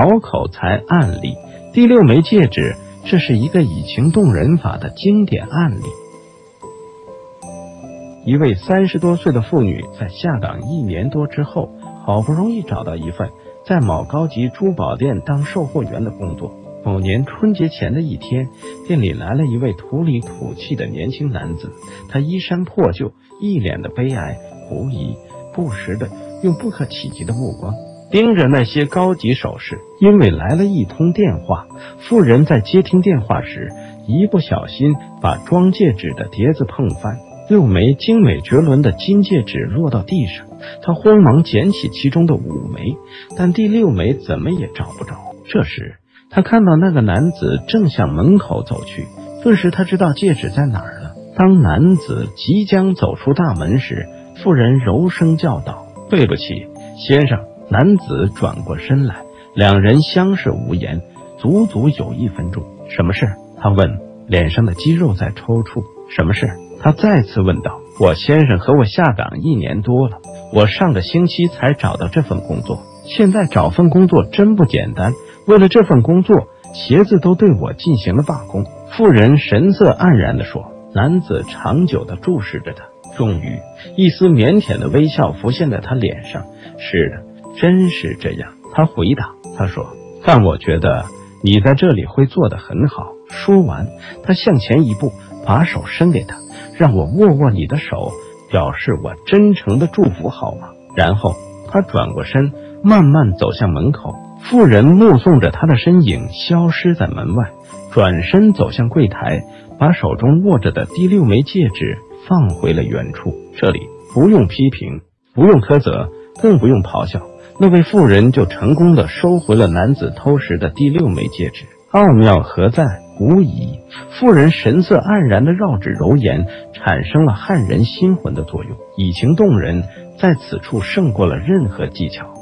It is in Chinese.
好口才案例，第六枚戒指，这是一个以情动人法的经典案例。一位三十多岁的妇女在下岗一年多之后，好不容易找到一份在某高级珠宝店当售货员的工作。某年春节前的一天，店里来了一位土里土气的年轻男子，他衣衫破旧，一脸的悲哀，狐疑，不时的用不可企及的目光。盯着那些高级首饰，因为来了一通电话。妇人在接听电话时，一不小心把装戒指的碟子碰翻，六枚精美绝伦的金戒指落到地上。她慌忙捡起其中的五枚，但第六枚怎么也找不着。这时，她看到那个男子正向门口走去，顿时她知道戒指在哪儿了。当男子即将走出大门时，妇人柔声叫道：“对不起，先生。”男子转过身来，两人相视无言，足足有一分钟。什么事？他问，脸上的肌肉在抽搐。什么事？他再次问道。我先生和我下岗一年多了，我上个星期才找到这份工作。现在找份工作真不简单。为了这份工作，鞋子都对我进行了罢工。妇人神色黯然地说。男子长久地注视着他，终于一丝腼腆的微笑浮现在他脸上。是的。真是这样，他回答。他说：“但我觉得你在这里会做得很好。”说完，他向前一步，把手伸给他，让我握握你的手，表示我真诚的祝福，好吗？然后他转过身，慢慢走向门口。妇人目送着他的身影消失在门外，转身走向柜台，把手中握着的第六枚戒指放回了原处。这里不用批评，不用苛责，更不用咆哮。那位妇人就成功的收回了男子偷食的第六枚戒指，奥妙何在？无疑，妇人神色黯然的绕指柔言，产生了撼人心魂的作用，以情动人，在此处胜过了任何技巧。